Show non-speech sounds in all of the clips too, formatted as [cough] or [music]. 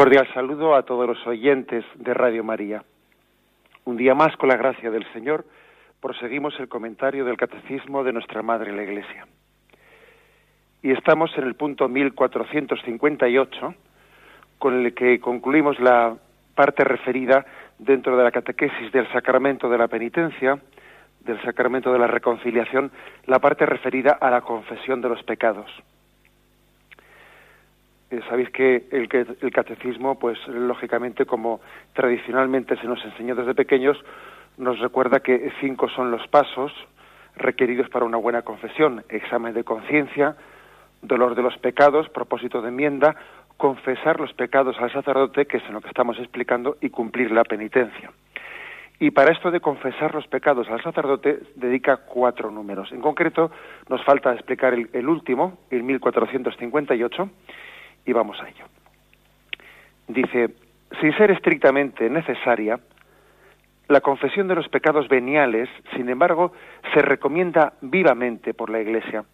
Cordial saludo a todos los oyentes de Radio María. Un día más, con la gracia del Señor, proseguimos el comentario del Catecismo de nuestra Madre la Iglesia. Y estamos en el punto 1458, con el que concluimos la parte referida dentro de la catequesis del sacramento de la penitencia, del sacramento de la reconciliación, la parte referida a la confesión de los pecados. Eh, sabéis que el, el catecismo, pues lógicamente, como tradicionalmente se nos enseñó desde pequeños, nos recuerda que cinco son los pasos requeridos para una buena confesión: examen de conciencia, dolor de los pecados, propósito de enmienda, confesar los pecados al sacerdote, que es en lo que estamos explicando, y cumplir la penitencia. Y para esto de confesar los pecados al sacerdote dedica cuatro números. En concreto, nos falta explicar el, el último, el 1458, y vamos a ello. Dice, sin ser estrictamente necesaria, la confesión de los pecados veniales, sin embargo, se recomienda vivamente por la Iglesia.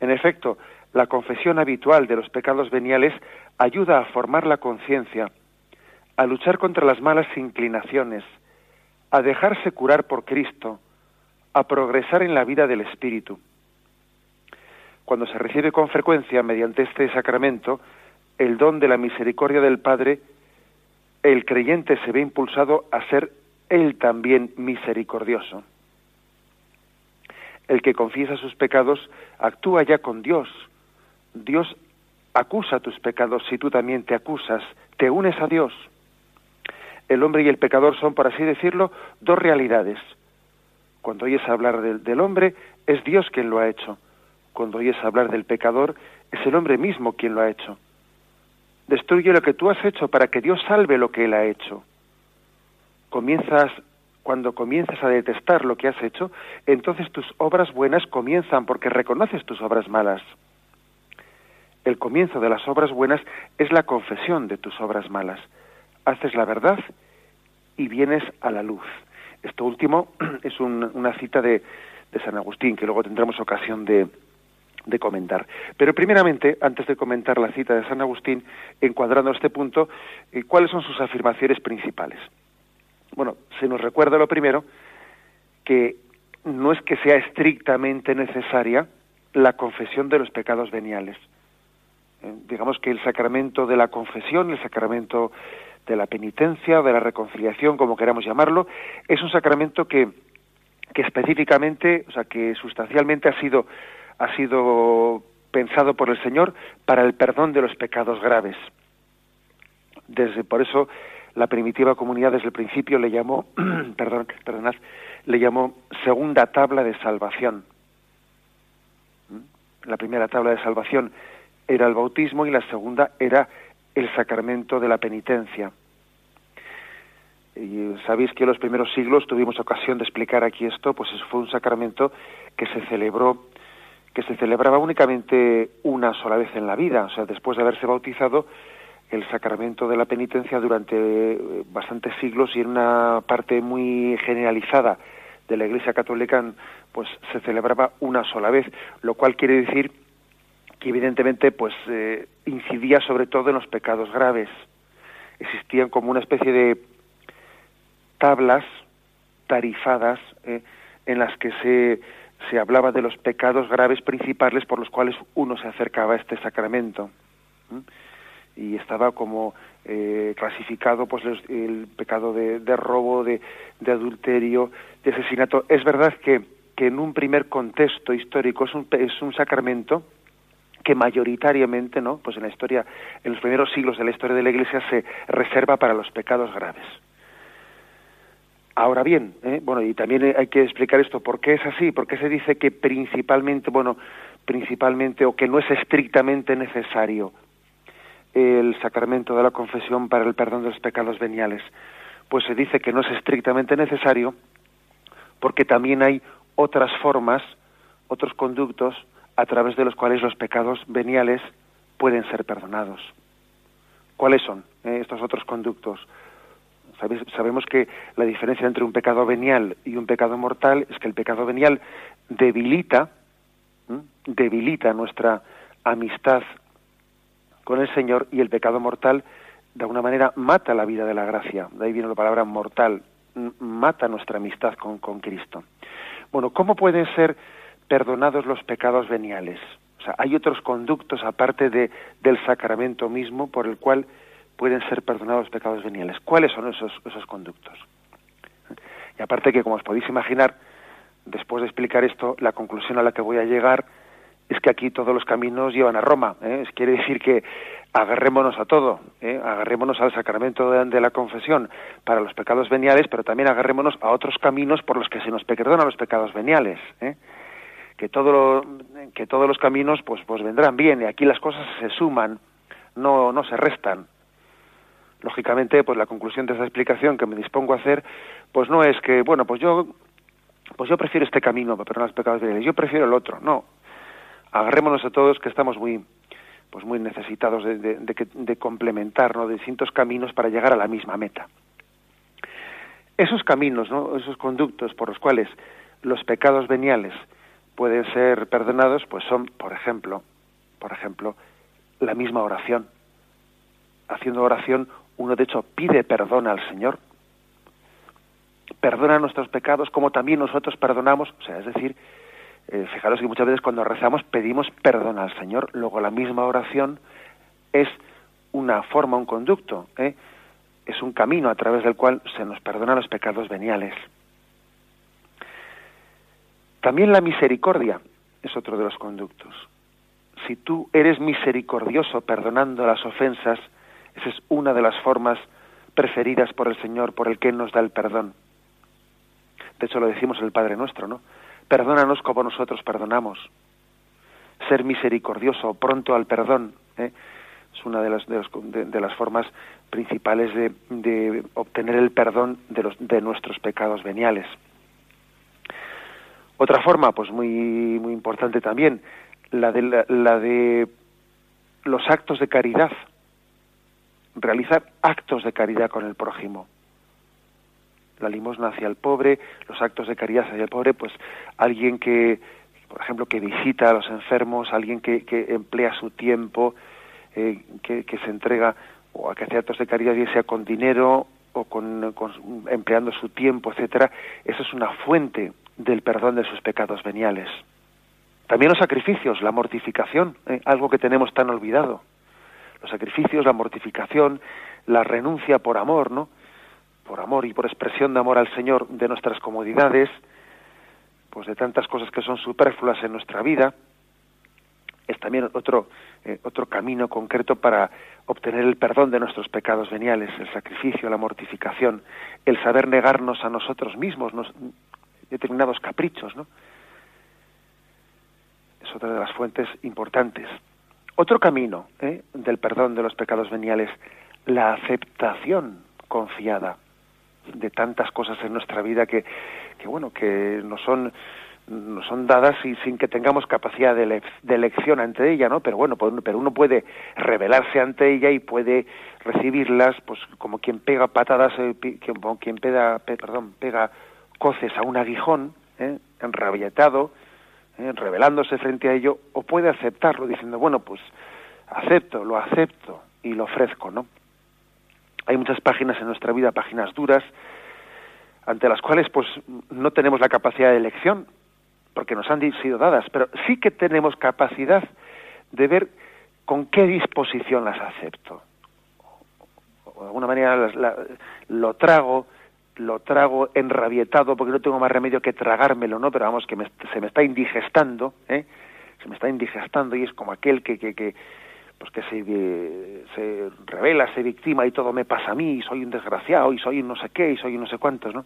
En efecto, la confesión habitual de los pecados veniales ayuda a formar la conciencia, a luchar contra las malas inclinaciones, a dejarse curar por Cristo, a progresar en la vida del Espíritu cuando se recibe con frecuencia mediante este sacramento el don de la misericordia del Padre, el creyente se ve impulsado a ser él también misericordioso. El que confiesa sus pecados actúa ya con Dios. Dios acusa tus pecados si tú también te acusas, te unes a Dios. El hombre y el pecador son, por así decirlo, dos realidades. Cuando oyes hablar del, del hombre, es Dios quien lo ha hecho cuando oyes hablar del pecador, es el hombre mismo quien lo ha hecho. Destruye lo que tú has hecho para que Dios salve lo que Él ha hecho. Comienzas, cuando comienzas a detestar lo que has hecho, entonces tus obras buenas comienzan porque reconoces tus obras malas. El comienzo de las obras buenas es la confesión de tus obras malas. Haces la verdad y vienes a la luz. Esto último [clears throat] es una cita de, de San Agustín, que luego tendremos ocasión de, de comentar. Pero primeramente, antes de comentar la cita de San Agustín, encuadrando este punto, eh, ¿cuáles son sus afirmaciones principales? Bueno, se nos recuerda lo primero que no es que sea estrictamente necesaria la confesión de los pecados veniales. Eh, digamos que el sacramento de la confesión, el sacramento de la penitencia, de la reconciliación, como queramos llamarlo, es un sacramento que, que específicamente, o sea, que sustancialmente ha sido ha sido pensado por el Señor para el perdón de los pecados graves. Desde por eso la primitiva comunidad desde el principio le llamó, [clears throat] perdón, perdonad, le llamó segunda tabla de salvación. ¿Mm? La primera tabla de salvación era el bautismo y la segunda era el sacramento de la penitencia. Y sabéis que en los primeros siglos tuvimos ocasión de explicar aquí esto, pues fue un sacramento que se celebró que se celebraba únicamente una sola vez en la vida, o sea, después de haberse bautizado, el sacramento de la penitencia durante eh, bastantes siglos y en una parte muy generalizada de la Iglesia Católica, pues se celebraba una sola vez, lo cual quiere decir que evidentemente pues eh, incidía sobre todo en los pecados graves. Existían como una especie de tablas tarifadas eh, en las que se se hablaba de los pecados graves principales por los cuales uno se acercaba a este sacramento. Y estaba como eh, clasificado pues el pecado de, robo, de, adulterio, de asesinato. Es verdad que, que en un primer contexto histórico es un, es un sacramento que mayoritariamente, ¿no? Pues en la historia, en los primeros siglos de la historia de la Iglesia se reserva para los pecados graves. Ahora bien, ¿eh? bueno, y también hay que explicar esto, ¿por qué es así? ¿Por qué se dice que principalmente, bueno, principalmente o que no es estrictamente necesario el sacramento de la confesión para el perdón de los pecados veniales? Pues se dice que no es estrictamente necesario porque también hay otras formas, otros conductos a través de los cuales los pecados veniales pueden ser perdonados. ¿Cuáles son eh, estos otros conductos? Sabemos que la diferencia entre un pecado venial y un pecado mortal es que el pecado venial debilita, debilita nuestra amistad con el Señor y el pecado mortal de alguna manera mata la vida de la gracia. De ahí viene la palabra mortal, mata nuestra amistad con, con Cristo. Bueno, ¿cómo pueden ser perdonados los pecados veniales? O sea, hay otros conductos aparte de, del sacramento mismo por el cual pueden ser perdonados los pecados veniales. ¿Cuáles son esos, esos conductos? Y aparte que, como os podéis imaginar, después de explicar esto, la conclusión a la que voy a llegar es que aquí todos los caminos llevan a Roma. ¿eh? Quiere decir que agarrémonos a todo, ¿eh? agarrémonos al sacramento de, la confesión para los pecados veniales, pero también agarrémonos a otros caminos por los que se nos perdonan los pecados veniales. ¿eh? Que, todo que todos los caminos pues, pues vendrán bien y aquí las cosas se suman, no, no se restan lógicamente, pues la conclusión de esa explicación que me dispongo a hacer, pues no es que, bueno, pues yo, pues yo prefiero este camino para perdonar los pecados veniales, yo prefiero el otro, no. Agarrémonos a todos que estamos muy, pues muy necesitados de, de, de, complementar, ¿no? distintos caminos para llegar a la misma meta. Esos caminos, ¿no? Esos conductos por los cuales los pecados veniales pueden ser perdonados, pues son, por ejemplo, por ejemplo, la misma oración. Haciendo oración uno de hecho pide perdón al Señor, perdona nuestros pecados como también nosotros perdonamos, o sea, es decir, eh, fijaros que muchas veces cuando rezamos pedimos perdón al Señor, luego la misma oración es una forma, un conducto, ¿eh? es un camino a través del cual se nos perdonan los pecados veniales. También la misericordia es otro de los conductos. Si tú eres misericordioso perdonando las ofensas, esa es una de las formas preferidas por el Señor, por el que nos da el perdón. De hecho, lo decimos el Padre Nuestro, ¿no? Perdónanos como nosotros perdonamos. Ser misericordioso, pronto al perdón, ¿eh? es una de las, de, las formas principales de, de, obtener el perdón de, los, de nuestros pecados veniales. Otra forma, pues muy, muy importante también, la de, la de los actos de caridad realizar actos de caridad con el prójimo. La limosna hacia el pobre, los actos de caridad hacia el pobre, pues alguien que, por ejemplo, que visita a los enfermos, alguien que, emplea su tiempo, eh, que, que, se entrega o a que hace actos de caridad, ya sea con dinero o con, empleando su tiempo, etcétera, eso es una fuente del perdón de sus pecados veniales. También los sacrificios, la mortificación, eh, algo que tenemos tan olvidado los sacrificios, la mortificación, la renuncia por amor, ¿no? Por amor y por expresión de amor al Señor de nuestras comodidades, pues de tantas cosas que son superfluas en nuestra vida, es también otro, eh, otro camino concreto para obtener el perdón de nuestros pecados veniales, el sacrificio, la mortificación, el saber negarnos a nosotros mismos determinados caprichos, ¿no? Es otra de las fuentes importantes. Otro camino ¿eh? del perdón de los pecados veniales, la aceptación confiada de tantas cosas en nuestra vida que, que bueno, que no son nos son dadas y sin que tengamos capacidad de, elección ante ella, ¿no? Pero bueno, pero uno puede rebelarse ante ella y puede recibirlas, pues como quien pega patadas, eh, quien pega, perdón, pega coces a un aguijón, ¿eh? enrabietado, ¿eh? revelándose frente a ello, o puede aceptarlo diciendo, bueno, pues acepto, lo acepto y lo ofrezco, ¿no? Hay muchas páginas en nuestra vida, páginas duras, ante las cuales pues no tenemos la capacidad de elección, porque nos han sido dadas, pero sí que tenemos capacidad de ver con qué disposición las acepto. O de alguna manera lo trago, lo trago enrabietado porque no tengo más remedio que tragármelo, ¿no? Pero vamos, que se me está indigestando, ¿eh? se me está indigestando y es como aquel que, que, que pues que se, se revela, se victima y todo me pasa a mí, y soy un desgraciado, y soy un no sé qué, y soy un no sé cuántos, ¿no?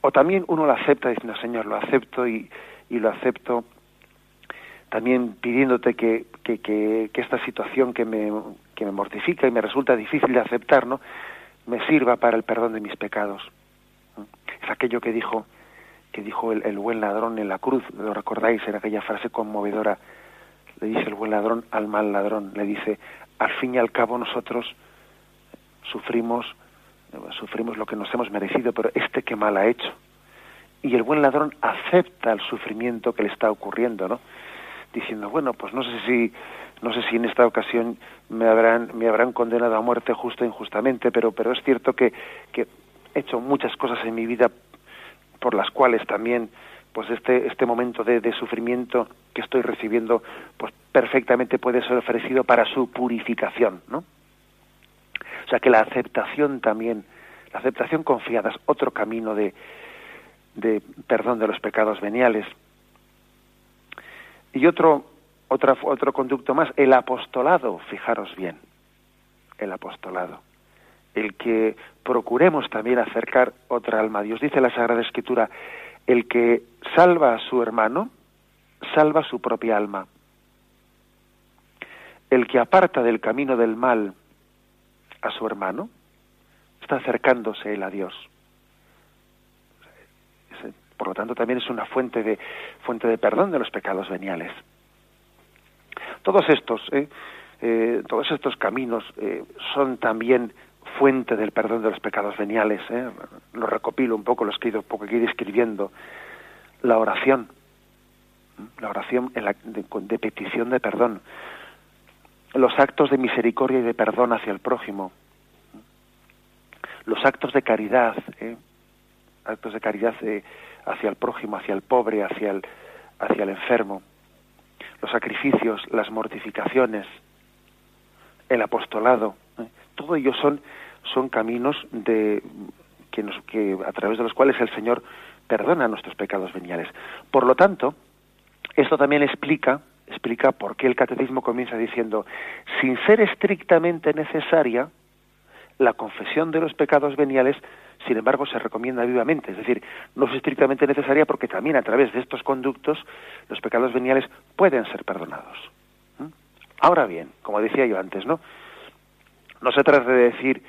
O también uno lo acepta diciendo, Señor, lo acepto y, y lo acepto también pidiéndote que, que, que, que, esta situación que me, que me mortifica y me resulta difícil de aceptar, ¿no? Me sirva para el perdón de mis pecados. Es aquello que dijo que dijo el, el buen ladrón en la cruz, lo recordáis, era aquella frase conmovedora, le dice el buen ladrón al mal ladrón, le dice, al fin y al cabo nosotros sufrimos, sufrimos lo que nos hemos merecido, pero este que mal ha hecho. Y el buen ladrón acepta el sufrimiento que le está ocurriendo, ¿no? Diciendo, bueno, pues no sé si, no sé si en esta ocasión me habrán, me habrán condenado a muerte justo o injustamente, pero, pero es cierto que, he hecho muchas cosas en mi vida por las cuales también pues este, este momento de, de, sufrimiento que estoy recibiendo, pues perfectamente puede ser ofrecido para su purificación, ¿no? O sea que la aceptación también, la aceptación confiada es otro camino de, de perdón de los pecados veniales. Y otro, otro conducto más, el apostolado, fijaros bien, el apostolado. El que procuremos también acercar otra alma a Dios. Dice la Sagrada Escritura, el que salva a su hermano, salva su propia alma. El que aparta del camino del mal a su hermano, está acercándose él a Dios. Por lo tanto, también es una fuente de, fuente de perdón de los pecados veniales. Todos estos, eh, eh, todos estos caminos eh, son también fuente del perdón de los pecados veniales. ¿eh? Lo recopilo un poco, lo he un poco aquí describiendo. La oración, la oración la, de, de, petición de perdón. Los actos de misericordia y de perdón hacia el prójimo. Los actos de caridad, ¿eh? Actos de caridad eh, hacia el prójimo, hacia el pobre, hacia el, hacia el enfermo. Los sacrificios, las mortificaciones, el apostolado. ¿eh? Todo ello son son caminos de que, nos, que a través de los cuales el Señor perdona nuestros pecados veniales. Por lo tanto, esto también explica explica por qué el catecismo comienza diciendo sin ser estrictamente necesaria la confesión de los pecados veniales sin embargo se recomienda vivamente es decir no es estrictamente necesaria porque también a través de estos conductos los pecados veniales pueden ser perdonados ¿Mm? ahora bien como decía yo antes no no se trata de decir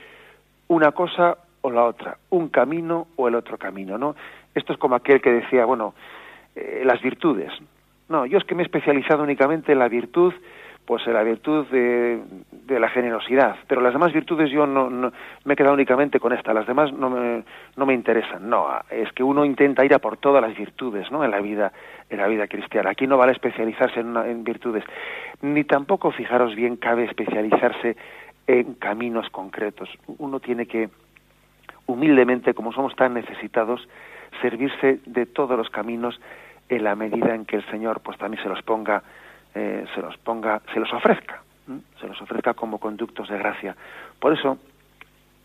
una cosa o la otra, un camino o el otro camino, ¿no? Esto es como aquel que decía, bueno, eh, las virtudes. No, yo es que me he especializado únicamente en la virtud, pues la virtud de, la generosidad, pero las demás virtudes yo no, no, me he quedado únicamente con esta, las demás no me, no me interesan. No, es que uno intenta ir a por todas las virtudes, ¿no? En la vida, en la vida cristiana. Aquí no vale especializarse en, en virtudes, ni tampoco, fijaros bien, cabe especializarse en caminos concretos. Uno tiene que, humildemente, como somos tan necesitados, servirse de todos los caminos en la medida en que el Señor pues también se los ponga, eh, se los ponga, se los ofrezca, se los ofrezca como conductos de gracia. Por eso,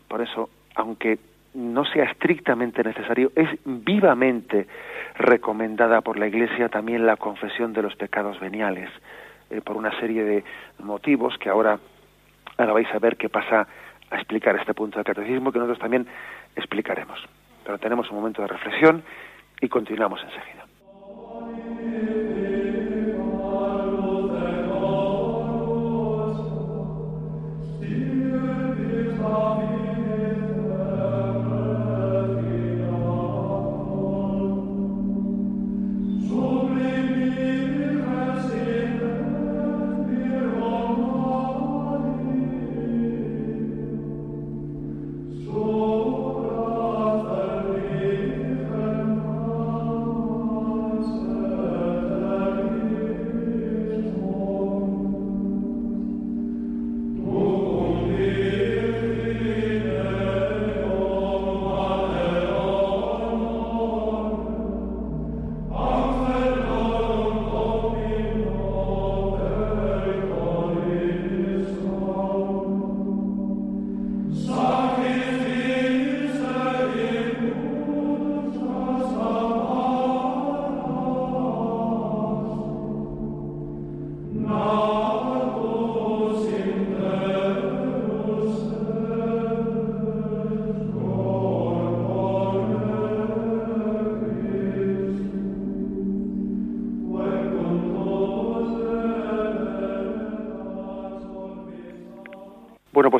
por eso, aunque no sea estrictamente necesario, es vivamente recomendada por la Iglesia también la confesión de los pecados veniales, eh, por una serie de motivos que ahora Ahora vais a ver qué pasa a explicar este punto del catecismo que nosotros también explicaremos. Pero tenemos un momento de reflexión y continuamos enseguida.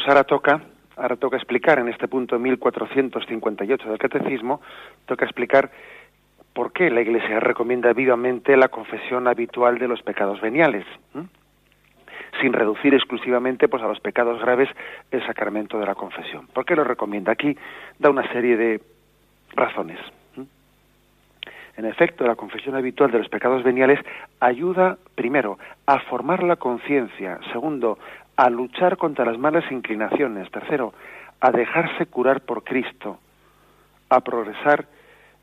Ahora toca, ahora toca explicar en este punto 1458 del Catecismo, toca explicar por qué la Iglesia recomienda vivamente la confesión habitual de los pecados veniales, sin reducir exclusivamente pues a los pecados graves el sacramento de la confesión. ¿Por qué lo recomienda? Aquí da una serie de razones. En efecto, la confesión habitual de los pecados veniales ayuda, primero, a formar la conciencia, segundo, a luchar contra las malas inclinaciones, tercero, a dejarse curar por Cristo, a progresar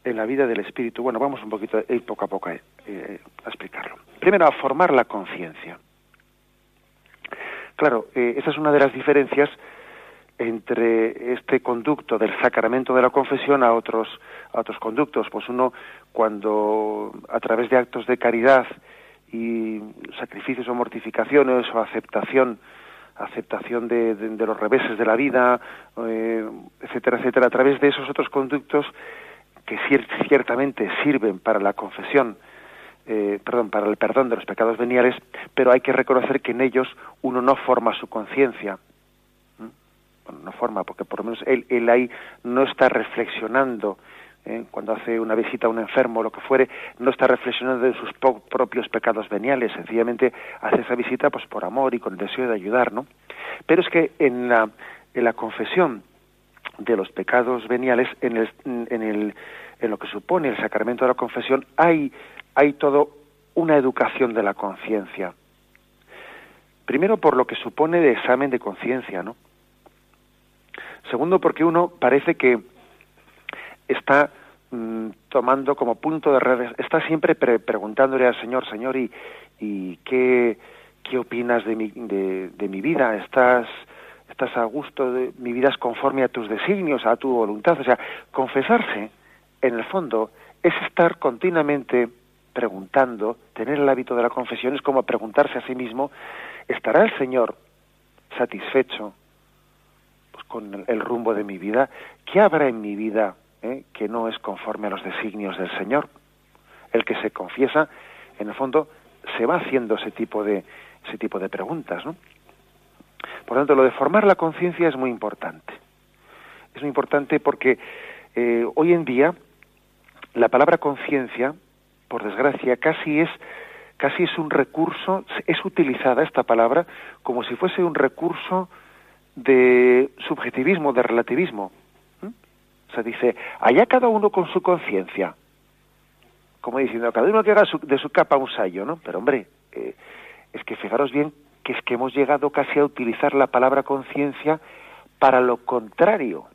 en la vida del Espíritu. Bueno, vamos un poquito, eh, poco a poco eh, eh, a explicarlo. Primero, a formar la conciencia. Claro, esa es una de las diferencias entre este conducto del sacramento de la confesión a otros a otros conductos pues uno cuando a través de actos de caridad y sacrificios o mortificaciones o aceptación aceptación de, los reveses de la vida eh, etcétera etcétera a través de esos otros conductos que ciertamente sirven para la confesión eh, perdón para el perdón de los pecados veniales pero hay que reconocer que en ellos uno no forma su conciencia no forma, porque por lo menos él, él ahí no está reflexionando, ¿eh? cuando hace una visita a un enfermo o lo que fuere, no está reflexionando en sus propios pecados veniales, sencillamente hace esa visita pues por amor y con el deseo de ayudar, ¿no? Pero es que en la, confesión de los pecados veniales, en, el, en lo que supone el sacramento de la confesión, hay, hay todo una educación de la conciencia. Primero por lo que supone de examen de conciencia, ¿no? Segundo, porque uno parece que está mm, tomando como punto de redes, está siempre preguntándole al Señor, Señor, ¿y, y qué, qué opinas de mi, de, de mi vida? ¿Estás, ¿Estás a gusto? De, ¿Mi vida es conforme a tus designios, a tu voluntad? O sea, confesarse, en el fondo, es estar continuamente preguntando, tener el hábito de la confesión es como preguntarse a sí mismo, ¿estará el Señor satisfecho con el rumbo de mi vida, ¿qué habrá en mi vida eh, que no es conforme a los designios del Señor? El que se confiesa, en el fondo, se va haciendo ese tipo de, ese tipo de preguntas, ¿no? Por lo tanto, lo de formar la conciencia es muy importante. Es muy importante porque eh, hoy en día la palabra conciencia, por desgracia, casi es casi es un recurso, es utilizada esta palabra como si fuese un recurso de subjetivismo, de relativismo. ¿Mm? Se dice, allá cada uno con su conciencia. Como diciendo, cada uno que haga de su capa un sayo, ¿no? Pero hombre, eh, es que fijaros bien que es que hemos llegado casi a utilizar la palabra conciencia para lo contrario.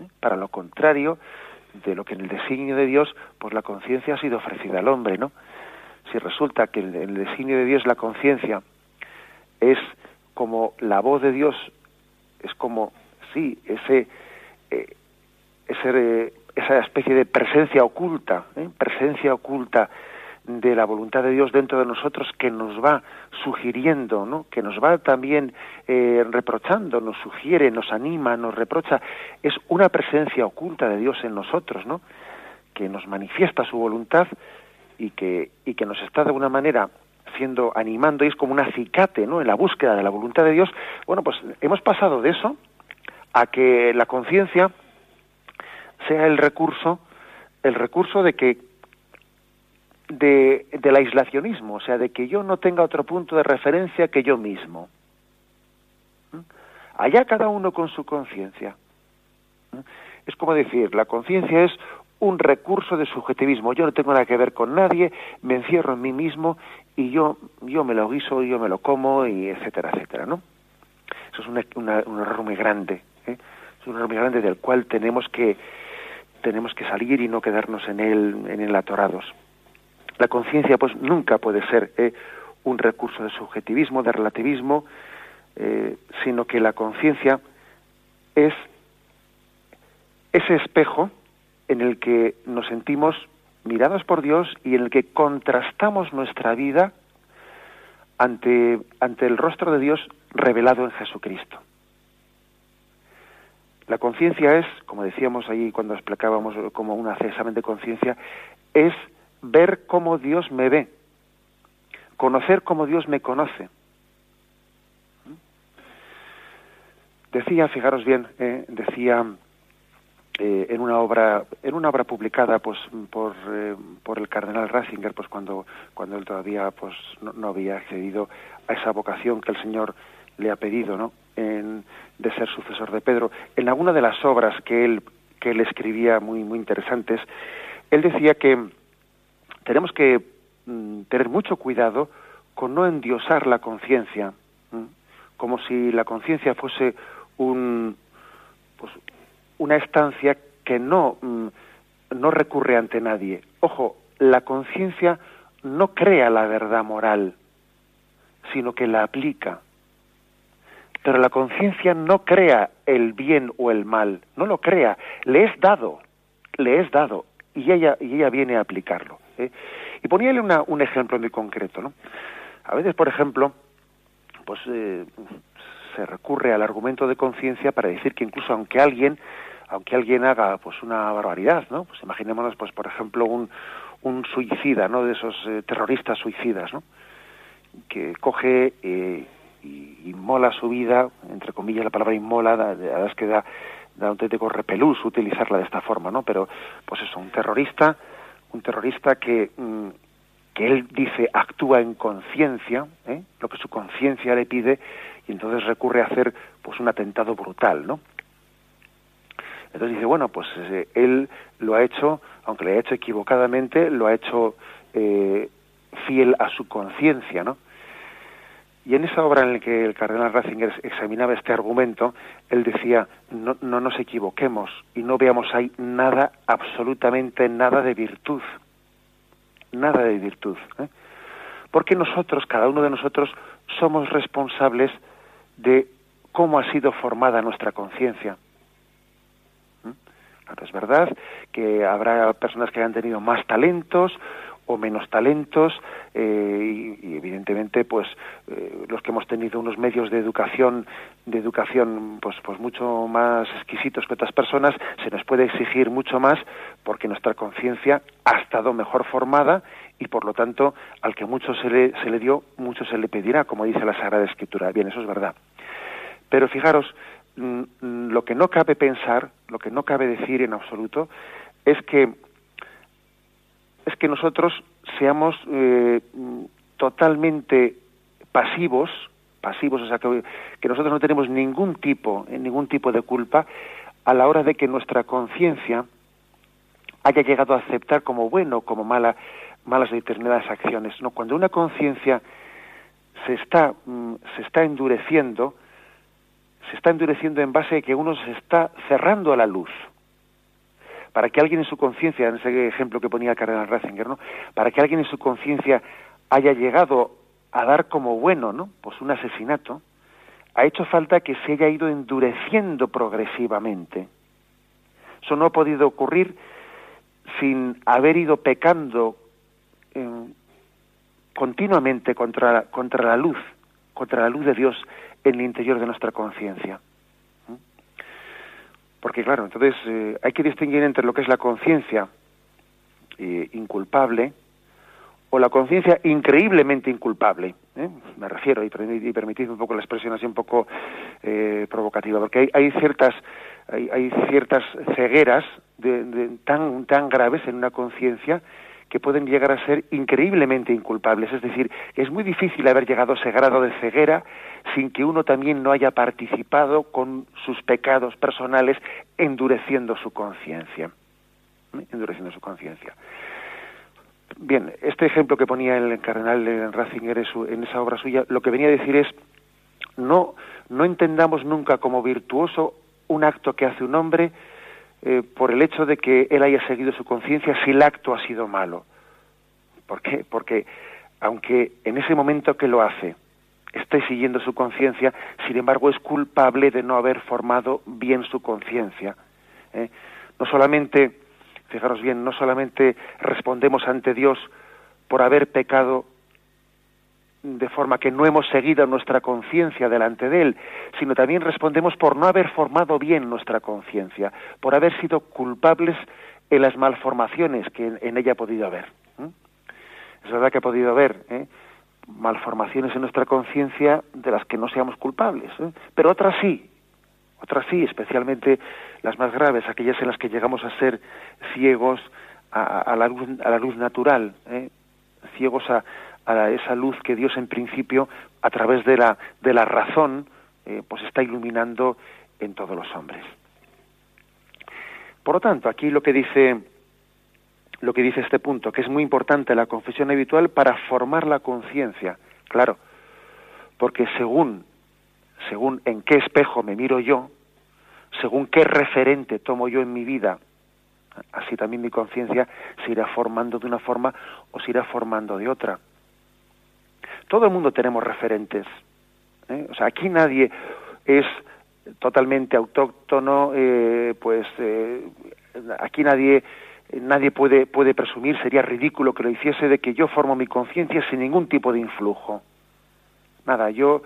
¿eh? Para lo contrario de lo que en el designio de Dios, pues la conciencia ha sido ofrecida al hombre, ¿no? Si resulta que en el designio de Dios la conciencia es como la voz de Dios es como, sí, ese, eh, ese esa especie de presencia oculta, ¿eh? presencia oculta de la voluntad de Dios dentro de nosotros que nos va sugiriendo, ¿no? que nos va también eh, reprochando, nos sugiere, nos anima, nos reprocha, es una presencia oculta de Dios en nosotros, ¿no? que nos manifiesta su voluntad y que, y que nos está de alguna manera siendo animando y es como un acicate ¿no? en la búsqueda de la voluntad de Dios, bueno, pues hemos pasado de eso a que la conciencia sea el recurso, el recurso de que de, del aislacionismo, o sea, de que yo no tenga otro punto de referencia que yo mismo. ¿Mm? Allá cada uno con su conciencia. ¿Mm? Es como decir, la conciencia es un recurso de subjetivismo. Yo no tengo nada que ver con nadie, me encierro en mí mismo y yo, yo me lo guiso, yo me lo como, y etcétera, etcétera, ¿no? Eso es un error muy grande, ¿eh? es un error muy grande del cual tenemos que, tenemos que salir y no quedarnos en él, en el atorados. La conciencia, pues, nunca puede ser ¿eh? un recurso de subjetivismo, de relativismo, eh, sino que la conciencia es ese espejo en el que nos sentimos mirados por Dios y en el que contrastamos nuestra vida ante, ante el rostro de Dios revelado en Jesucristo. La conciencia es, como decíamos ahí cuando explicábamos como un examen de conciencia, es ver cómo Dios me ve, conocer cómo Dios me conoce. Decía, fijaros bien, eh, decía eh, en una obra en una obra publicada pues por, eh, por el cardenal Ratzinger pues cuando cuando él todavía pues no, había accedido a esa vocación que el Señor le ha pedido no en, de ser sucesor de Pedro en alguna de las obras que él que él escribía muy muy interesantes él decía que tenemos que mm, tener mucho cuidado con no endiosar la conciencia como si la conciencia fuese un pues una estancia que no, mm, no recurre ante nadie. Ojo, la conciencia no crea la verdad moral, sino que la aplica. Pero la conciencia no crea el bien o el mal, no lo crea, le es dado, le es dado, y ella, y ella viene a aplicarlo. ¿eh? Y poníale una, un ejemplo muy concreto, ¿no? A veces, por ejemplo, pues eh, se recurre al argumento de conciencia para decir que incluso aunque alguien aunque alguien haga pues una barbaridad no pues imaginémonos pues por ejemplo un, un suicida no de esos eh, terroristas suicidas no que coge eh, y inmola su vida entre comillas la palabra inmola la verdad es que da, da un auténtico repelús utilizarla de esta forma no pero pues eso un terrorista un terrorista que mm, que él dice actúa en conciencia, ¿eh? lo que su conciencia le pide, y entonces recurre a hacer pues un atentado brutal, ¿no? Entonces dice, bueno, pues eh, él lo ha hecho, aunque lo haya hecho equivocadamente, lo ha hecho eh, fiel a su conciencia, ¿no? Y en esa obra en la que el cardenal Ratzinger examinaba este argumento, él decía, no, no nos equivoquemos y no veamos ahí nada, absolutamente nada de virtud nada de virtud. ¿eh? Porque nosotros, cada uno de nosotros, somos responsables de cómo ha sido formada nuestra conciencia. ¿Mm? es verdad que habrá personas que hayan tenido más talentos o menos talentos eh, y, evidentemente pues eh, los que hemos tenido unos medios de educación de educación pues pues mucho más exquisitos que otras personas se nos puede exigir mucho más porque nuestra conciencia ha estado mejor formada y por lo tanto al que mucho se le, se le dio mucho se le pedirá como dice la Sagrada Escritura. Bien eso es verdad. Pero fijaros mm, mm, lo que no cabe pensar lo que no cabe decir en absoluto es que es que nosotros seamos eh, totalmente pasivos, pasivos, o sea, que, nosotros no tenemos ningún tipo, eh, ningún tipo de culpa a la hora de que nuestra conciencia haya llegado a aceptar como bueno, como mala, malas determinadas acciones. No, cuando una conciencia se está, mm, se está endureciendo, se está endureciendo en base a que uno se está cerrando a la luz para que alguien en su conciencia, en ese ejemplo que ponía Cardenal Ratzinger, ¿no? para que alguien en su conciencia haya llegado a dar como bueno, ¿no? Pues un asesinato, ha hecho falta que se haya ido endureciendo progresivamente. Eso no ha podido ocurrir sin haber ido pecando eh, continuamente contra, contra la luz, contra la luz de Dios en el interior de nuestra conciencia. Porque claro, entonces eh, hay que distinguir entre lo que es la conciencia eh, inculpable o la conciencia increíblemente inculpable. ¿eh? Me refiero, y, y permitidme un poco la expresión así un poco provocativa, porque hay, hay ciertas hay, ciertas cegueras tan tan graves en una conciencia que pueden llegar a ser increíblemente inculpables. Es decir, es muy difícil haber llegado a ese grado de ceguera sin que uno también no haya participado con sus pecados personales endureciendo su conciencia. Endureciendo su conciencia. Bien, este ejemplo que ponía el cardenal Ratzinger en esa obra suya, lo que venía a decir es no, no entendamos nunca como virtuoso un acto que hace un hombre eh, por el hecho de que él haya seguido su conciencia si el acto ha sido malo. ¿Por qué? Porque aunque en ese momento que lo hace esté siguiendo su conciencia, sin embargo es culpable de no haber formado bien su conciencia. ¿eh? No solamente, fijaros bien, no solamente respondemos ante Dios por haber pecado de forma que no hemos seguido nuestra conciencia delante de Él, sino también respondemos por no haber formado bien nuestra conciencia, por haber sido culpables en las malformaciones que en, ella ha podido haber. Es verdad que ha podido haber ¿eh? malformaciones en nuestra conciencia de las que no seamos culpables, ¿eh? pero otras sí, Otras sí, especialmente las más graves, aquellas en las que llegamos a ser ciegos a, la, luz, natural, ¿eh? ciegos a, a esa luz que Dios en principio, a través de la, de la razón, eh, pues está iluminando en todos los hombres. Por lo tanto, aquí lo que dice lo que dice este punto, que es muy importante la confesión habitual para formar la conciencia, claro, porque según según en qué espejo me miro yo, según qué referente tomo yo en mi vida, así también mi conciencia se irá formando de una forma o se irá formando de otra. Todo el mundo tenemos referentes. ¿eh? O sea, aquí nadie es totalmente autóctono, eh, pues eh, aquí nadie nadie puede puede presumir, sería ridículo que lo hiciese de que yo formo mi conciencia sin ningún tipo de influjo. Nada, yo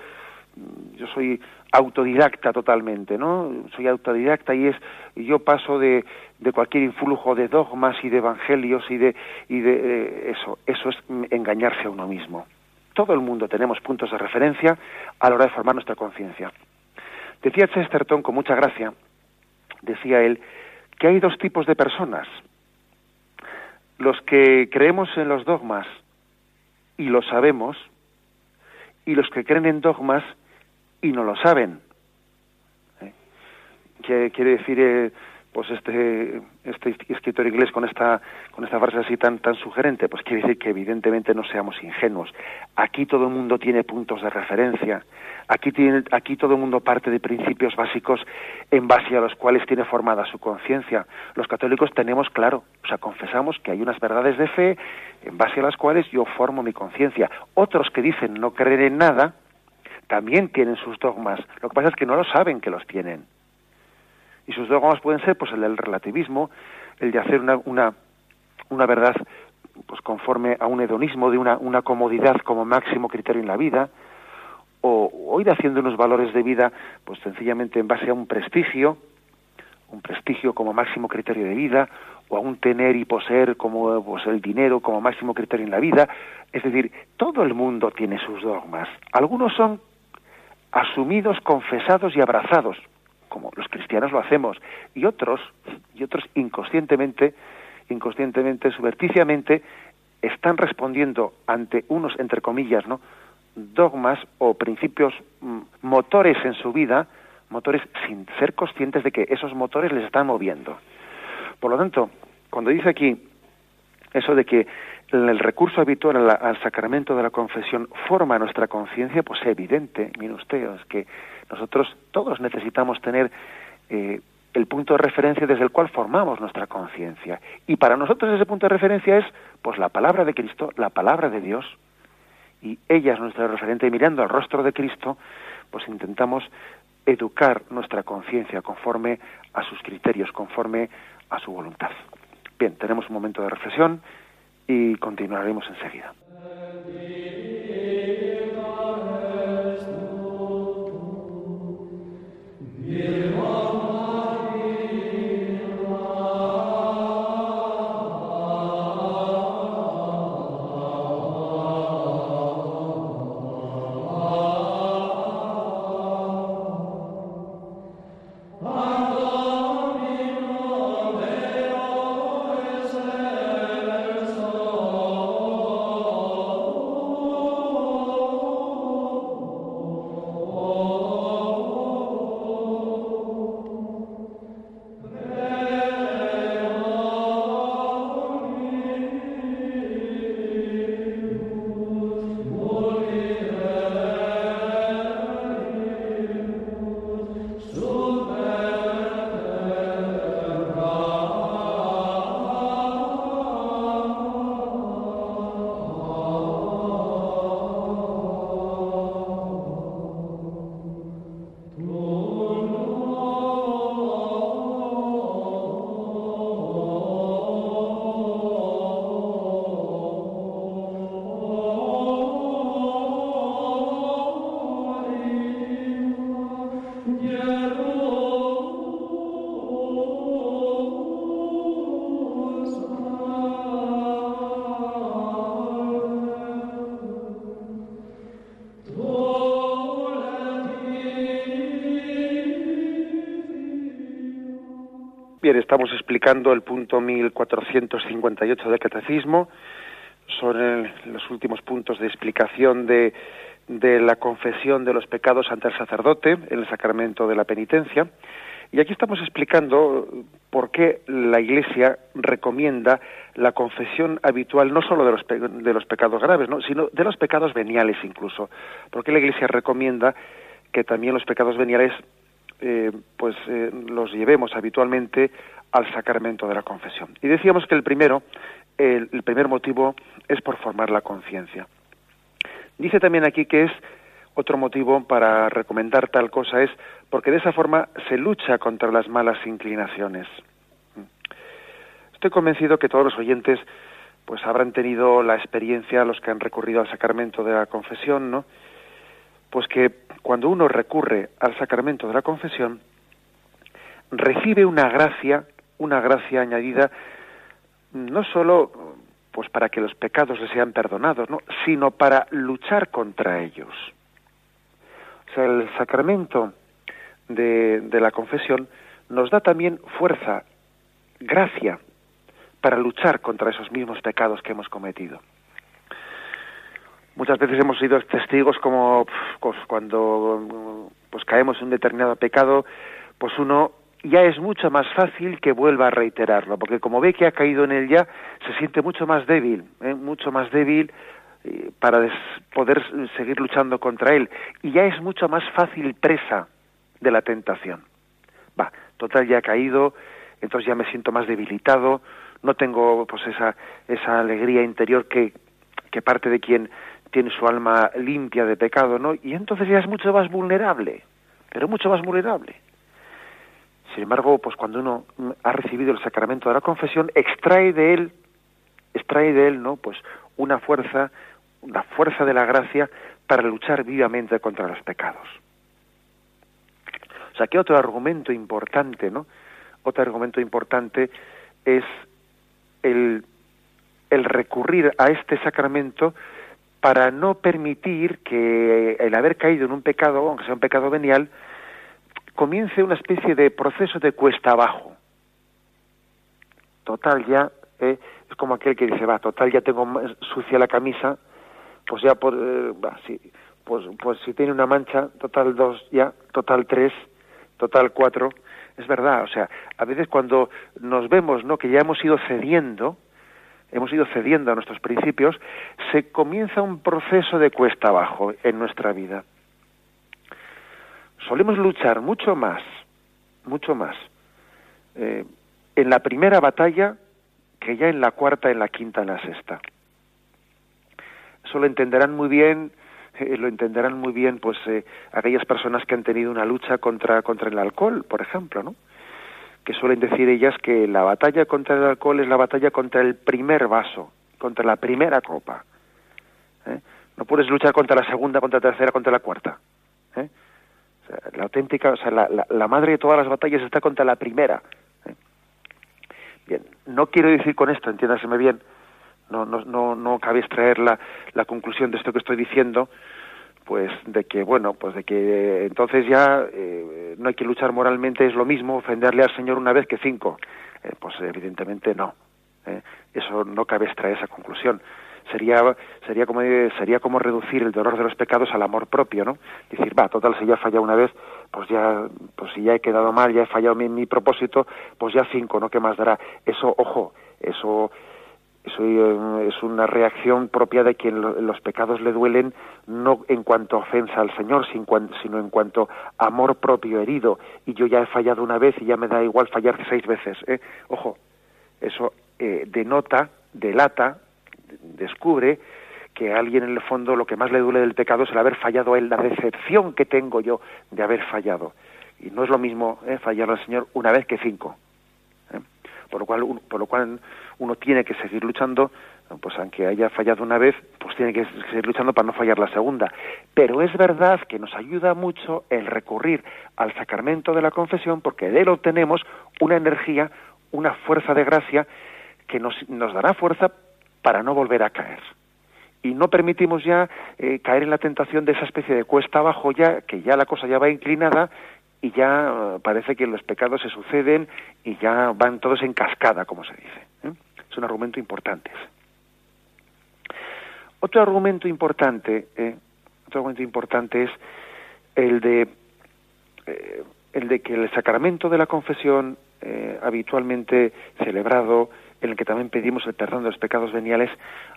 yo soy autodidacta totalmente, ¿no? Soy autodidacta y es yo paso de, de cualquier influjo de dogmas y de evangelios y de y de eh, eso, eso es engañarse a uno mismo. Todo el mundo tenemos puntos de referencia a la hora de formar nuestra conciencia. Decía Chesterton con mucha gracia, decía él, que hay dos tipos de personas. Los que creemos en los dogmas y lo sabemos, y los que creen en dogmas y no lo saben. ¿Eh? ¿Qué quiere decir eh, pues este este escritor inglés con esta con esta frase así tan tan sugerente pues quiere decir que evidentemente no seamos ingenuos. Aquí todo el mundo tiene puntos de referencia. Aquí tiene aquí todo el mundo parte de principios básicos en base a los cuales tiene formada su conciencia. Los católicos tenemos claro o sea confesamos que hay unas verdades de fe en base a las cuales yo formo mi conciencia. Otros que dicen no creer en nada también tienen sus dogmas. Lo que pasa es que no lo saben que los tienen y sus dogmas pueden ser pues el del relativismo, el de hacer una, una, verdad pues conforme a un hedonismo, de una, una comodidad como máximo criterio en la vida, o, o ir haciendo unos valores de vida pues sencillamente en base a un prestigio, un prestigio como máximo criterio de vida, o a un tener y poseer como pues, el dinero como máximo criterio en la vida. Es decir, todo el mundo tiene sus dogmas. Algunos son asumidos, confesados y abrazados como los cristianos lo hacemos, y otros, y otros inconscientemente, inconscientemente, subverticiamente, están respondiendo ante unos, entre comillas, ¿no? dogmas o principios mm, motores en su vida, motores sin ser conscientes de que esos motores les están moviendo. Por lo tanto, cuando dice aquí eso de que el recurso habitual al, sacramento de la confesión forma nuestra conciencia, pues es evidente, mire usted, es que nosotros todos necesitamos tener eh, el punto de referencia desde el cual formamos nuestra conciencia. Y para nosotros ese punto de referencia es pues la palabra de Cristo, la palabra de Dios. Y ella es nuestra referente y mirando al rostro de Cristo, pues intentamos educar nuestra conciencia conforme a sus criterios, conforme a su voluntad. Bien, tenemos un momento de reflexión y continuaremos enseguida. Estamos explicando el punto 1458 del Catecismo, son los últimos puntos de explicación de, de la confesión de los pecados ante el sacerdote en el sacramento de la penitencia. Y aquí estamos explicando por qué la Iglesia recomienda la confesión habitual no solo de los, de los pecados graves, ¿no? sino de los pecados veniales incluso. ¿Por qué la Iglesia recomienda que también los pecados veniales eh, pues eh, los llevemos habitualmente al sacramento de la confesión. Y decíamos que el primero, el, el primer motivo es por formar la conciencia. Dice también aquí que es otro motivo para recomendar tal cosa es porque de esa forma se lucha contra las malas inclinaciones. Estoy convencido que todos los oyentes pues habrán tenido la experiencia, los que han recurrido al sacramento de la confesión, ¿no? Pues que cuando uno recurre al sacramento de la confesión, recibe una gracia, una gracia añadida, no solo pues para que los pecados le sean perdonados, ¿no? sino para luchar contra ellos. O sea, el sacramento de la confesión nos da también fuerza, gracia, para luchar contra esos mismos pecados que hemos cometido. Muchas veces hemos sido testigos como pues, cuando pues caemos en un determinado pecado, pues uno ya es mucho más fácil que vuelva a reiterarlo, porque como ve que ha caído en él ya, se siente mucho más débil, ¿eh? mucho más débil eh, para poder seguir luchando contra él, y ya es mucho más fácil presa de la tentación. Va, total ya ha caído, entonces ya me siento más debilitado, no tengo pues esa esa alegría interior que que parte de quien tiene su alma limpia de pecado, ¿no? Y entonces ya es mucho más vulnerable, pero mucho más vulnerable. Sin embargo, pues cuando uno ha recibido el sacramento de la confesión, extrae de él, extrae de él, ¿no? Pues una fuerza, una fuerza de la gracia para luchar vivamente contra los pecados. O sea, que otro argumento importante, ¿no? Otro argumento importante es el, el recurrir a este sacramento para no permitir que el haber caído en un pecado, aunque sea un pecado venial, comience una especie de proceso de cuesta abajo. Total ya, eh, es como aquel que dice, va, total ya tengo sucia la camisa, pues ya por, eh, va, sí, pues, pues si tiene una mancha, total dos ya, total tres, total cuatro, es verdad, o sea, a veces cuando nos vemos, ¿no? Que ya hemos ido cediendo, hemos ido cediendo a nuestros principios, se comienza un proceso de cuesta abajo en nuestra vida. Solemos luchar mucho más, mucho más, eh, en la primera batalla que ya en la cuarta, en la quinta, en la sexta. Eso lo entenderán muy bien, eh, lo entenderán muy bien, pues eh, aquellas personas que han tenido una lucha contra contra el alcohol, por ejemplo, ¿no? Que suelen decir ellas que la batalla contra el alcohol es la batalla contra el primer vaso, contra la primera copa. ¿eh? No puedes luchar contra la segunda, contra la tercera, contra la cuarta. ¿eh? la auténtica, o sea, la, la, madre de todas las batallas está contra la primera. ¿eh? Bien, no quiero decir con esto, entiéndaseme bien, no, no, no, no cabe extraer la, la conclusión de esto que estoy diciendo, pues de que bueno pues de que entonces ya eh, no hay que luchar moralmente es lo mismo ofenderle al señor una vez que cinco. Eh, pues evidentemente no ¿eh? eso no cabe extraer esa conclusión. Sería sería como sería como reducir el dolor de los pecados al amor propio no decir va total si ya he fallado una vez pues ya pues si ya he quedado mal ya he fallado mi, mi propósito pues ya cinco no qué más dará eso ojo eso eso eh, es una reacción propia de quien los pecados le duelen no en cuanto a ofensa al Señor, sino en cuanto a amor propio herido. Y yo ya he fallado una vez y ya me da igual fallar seis veces. ¿eh? Ojo, eso eh, denota, delata, descubre que a alguien en el fondo lo que más le duele del pecado es el haber fallado a él, la decepción que tengo yo de haber fallado. Y no es lo mismo ¿eh? fallar al Señor una vez que cinco. Por lo cual, por lo cual uno tiene que seguir luchando, pues aunque haya fallado una vez, pues tiene que seguir luchando para no fallar la segunda. Pero es verdad que nos ayuda mucho el recurrir al sacramento de la confesión porque de él obtenemos una energía, una fuerza de gracia que nos, nos dará fuerza para no volver a caer. Y no permitimos ya eh, caer en la tentación de esa especie de cuesta abajo ya, que ya la cosa ya va inclinada y ya eh, parece que los pecados se suceden y ya van todos en cascada, como se dice. ¿eh? Es un argumento importante. Otro argumento importante, ¿eh? otro argumento importante es el de el de que el sacramento de la confesión habitualmente celebrado, en el que también pedimos el perdón de los pecados veniales,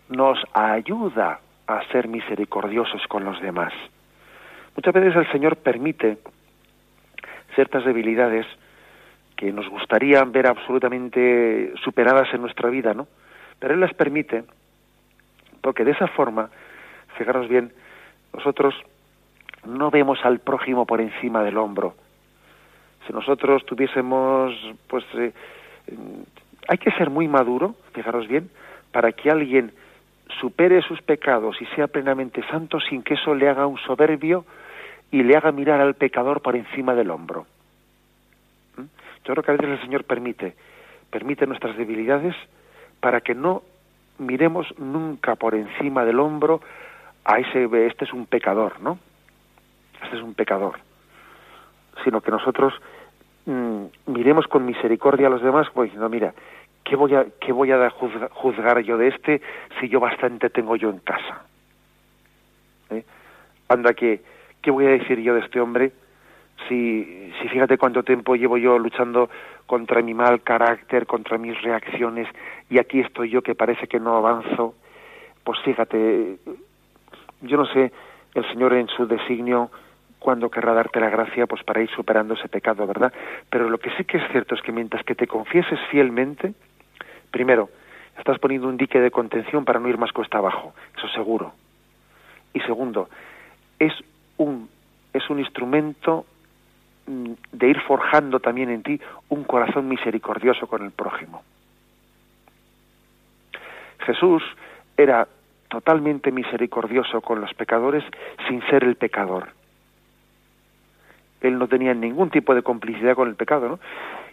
nos ayuda a ser misericordiosos con los demás. Muchas veces el Señor permite ciertas debilidades que nos gustaría ver absolutamente superadas en nuestra vida, ¿no? Pero Él las permite porque de esa forma, fijaros bien, nosotros no vemos al prójimo por encima del hombro. Si nosotros tuviésemos, pues, eh, hay que ser muy maduro, fijaros bien, para que alguien supere sus pecados y sea plenamente santo sin que eso le haga un soberbio y le haga mirar al pecador por encima del hombro. ¿Mm? Yo creo que a veces el Señor permite, permite nuestras debilidades para que no miremos nunca por encima del hombro a ese, este es un pecador, ¿no? Este es un pecador. Sino que nosotros mm, miremos con misericordia a los demás, como diciendo, mira, ¿qué voy a, qué voy a juzgar, yo de este si yo bastante tengo yo en casa? ¿Eh? Anda que, ¿qué voy a decir yo de este hombre si, si fíjate cuánto tiempo llevo yo luchando contra mi mal carácter, contra mis reacciones, y aquí estoy yo que parece que no avanzo? Pues fíjate, yo no sé, el Señor en su designio cuando querrá darte la gracia pues para ir superando ese pecado, ¿verdad? Pero lo que sí que es cierto es que mientras que te confieses fielmente, primero, estás poniendo un dique de contención para no ir más cuesta abajo, eso seguro. Y segundo, es es un instrumento mm, de ir forjando también en ti un corazón misericordioso con el prójimo. Jesús era totalmente misericordioso con los pecadores sin ser el pecador. Él no tenía ningún tipo de complicidad con el pecado, ¿no?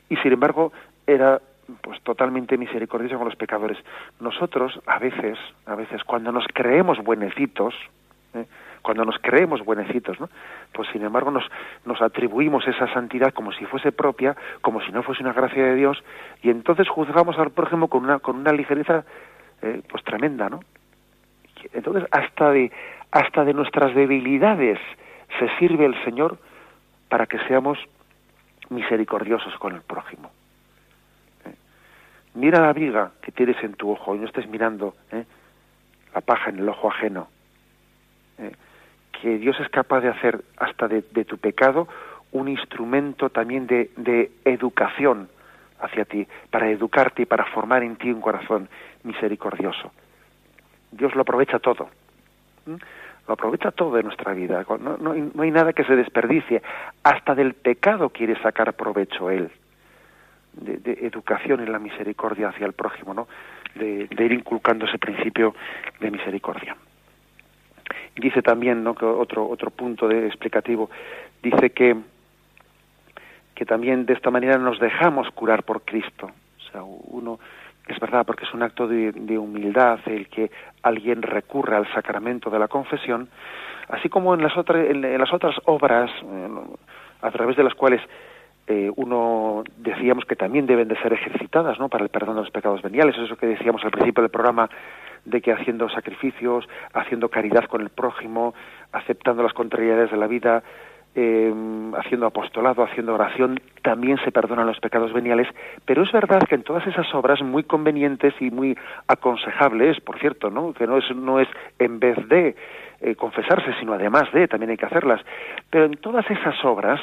Y sin embargo era pues totalmente misericordioso con los pecadores. Nosotros a veces, a veces cuando nos creemos buenecitos, ¿eh? Cuando nos creemos buenecitos. Pues sin embargo nos, nos atribuimos esa santidad como si fuese propia, como si no fuese una gracia de Dios, y entonces juzgamos al prójimo con una, con una ligereza eh, pues tremenda, ¿no? Entonces hasta de, hasta de nuestras debilidades se sirve el Señor para que seamos misericordiosos con el prójimo. ¿Eh? Mira la viga que tienes en tu ojo y no estés mirando la paja en el ojo ajeno que Dios es capaz de hacer hasta de, tu pecado un instrumento también de, educación hacia ti, para educarte y para formar en ti un corazón misericordioso. Dios lo aprovecha todo. Lo aprovecha todo de nuestra vida. No, no, no, hay nada que se desperdicie. Hasta del pecado quiere sacar provecho Él. De, de educación en la misericordia hacia el prójimo, ¿no? de ir inculcando ese principio de misericordia. Dice también, ¿no? que otro, otro punto de explicativo, dice que, que también de esta manera nos dejamos curar por Cristo. O sea, uno, es verdad, porque es un acto de, humildad el que alguien recurre al sacramento de la confesión, así como en las otras, en, las otras obras a través de las cuales eh, uno decíamos que también deben de ser ejercitadas ¿no? para el perdón de los pecados veniales, eso que decíamos al principio del programa de que haciendo sacrificios, haciendo caridad con el prójimo, aceptando las contrariedades de la vida, eh, haciendo apostolado, haciendo oración, también se perdonan los pecados veniales, pero es verdad que en todas esas obras muy convenientes y muy aconsejables, por cierto, ¿no? que no es, no es en vez de eh, confesarse, sino además de, también hay que hacerlas, pero en todas esas obras,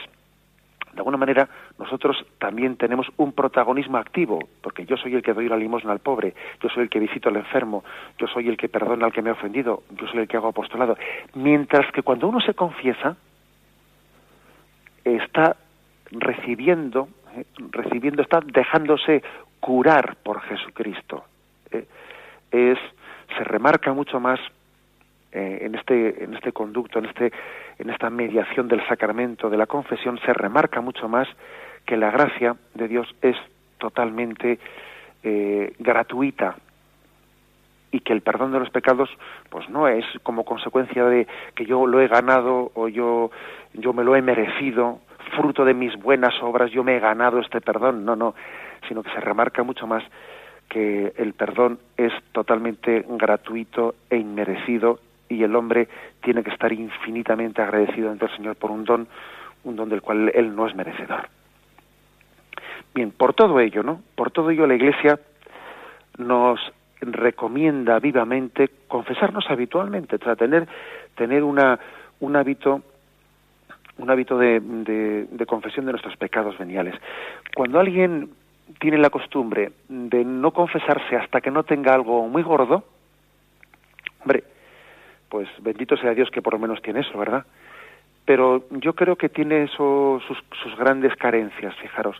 de alguna manera nosotros también tenemos un protagonismo activo, porque yo soy el que doy la limosna al pobre, yo soy el que visito al enfermo, yo soy el que perdona al que me ha ofendido, yo soy el que hago apostolado. Mientras que cuando uno se confiesa, está recibiendo, eh, recibiendo, está dejándose curar por Jesucristo. Eh, es, se remarca mucho más eh, en este en este conducto, en este en esta mediación del sacramento de la confesión se remarca mucho más que la gracia de Dios es totalmente eh, gratuita y que el perdón de los pecados pues no es como consecuencia de que yo lo he ganado o yo yo me lo he merecido fruto de mis buenas obras yo me he ganado este perdón, no, no, sino que se remarca mucho más que el perdón es totalmente gratuito e inmerecido y el hombre tiene que estar infinitamente agradecido ante el Señor por un don, un don del cual él no es merecedor. Bien, por todo ello, ¿no? Por todo ello la Iglesia nos recomienda vivamente confesarnos habitualmente, o tener, tener una, un hábito un hábito de, de, confesión de nuestros pecados veniales. Cuando alguien tiene la costumbre de no confesarse hasta que no tenga algo muy gordo, hombre, pues bendito sea Dios que por lo menos tiene eso, ¿verdad? Pero yo creo que tiene eso, sus, sus grandes carencias, fijaros.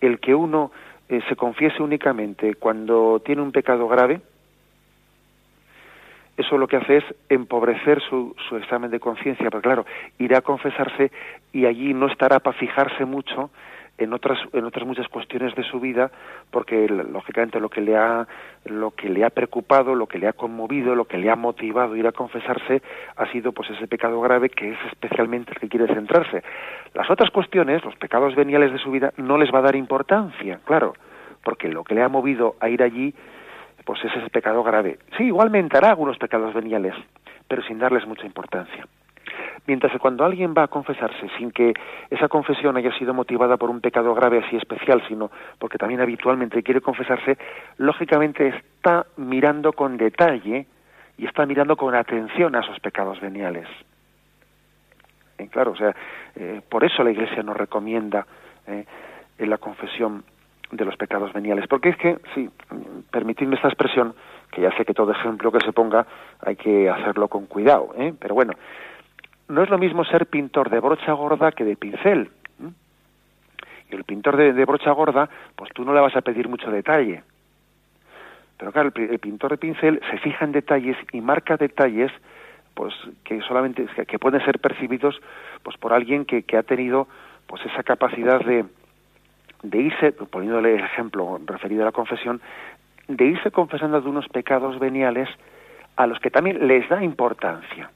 El que uno eh, se confiese únicamente cuando tiene un pecado grave, eso lo que hace es empobrecer su, su examen de conciencia, porque claro, irá a confesarse y allí no estará para fijarse mucho en otras en otras muchas cuestiones de su vida porque lógicamente lo que le ha lo que le ha preocupado lo que le ha conmovido lo que le ha motivado a ir a confesarse ha sido pues ese pecado grave que es especialmente el que quiere centrarse las otras cuestiones los pecados veniales de su vida no les va a dar importancia claro porque lo que le ha movido a ir allí pues es ese pecado grave. Sí, igualmente hará algunos pecados veniales, pero sin darles mucha importancia. Mientras que cuando alguien va a confesarse sin que esa confesión haya sido motivada por un pecado grave así especial, sino porque también habitualmente quiere confesarse, lógicamente está mirando con detalle y está mirando con atención a esos pecados veniales. Eh, claro, o sea, eh, por eso la Iglesia nos recomienda eh, en la confesión de los pecados veniales. Porque es que, sí, permitidme esta expresión, que ya sé que todo ejemplo que se ponga hay que hacerlo con cuidado, ¿eh? pero bueno, no es lo mismo ser pintor de brocha gorda que de pincel. Y el pintor de, brocha gorda, pues tú no le vas a pedir mucho detalle. Pero claro, el, pintor de pincel se fija en detalles y marca detalles pues que solamente que, pueden ser percibidos pues por alguien que, que ha tenido pues esa capacidad de, de irse, poniéndole el ejemplo referido a la confesión, de irse confesando de unos pecados veniales a los que también les da importancia,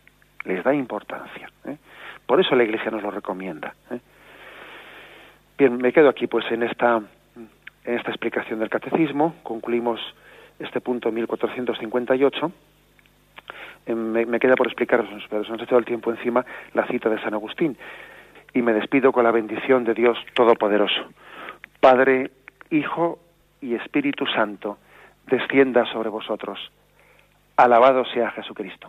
les da importancia. ¿eh? Por eso la Iglesia nos lo recomienda. ¿eh? Bien, me quedo aquí pues en esta, en esta explicación del catecismo, concluimos este punto 1458. Eh, me, me queda por explicaros, pero se nos ha echado el tiempo encima, la cita de San Agustín. Y me despido con la bendición de Dios Todopoderoso. Padre, Hijo y Espíritu Santo, descienda sobre vosotros. Alabado sea Jesucristo.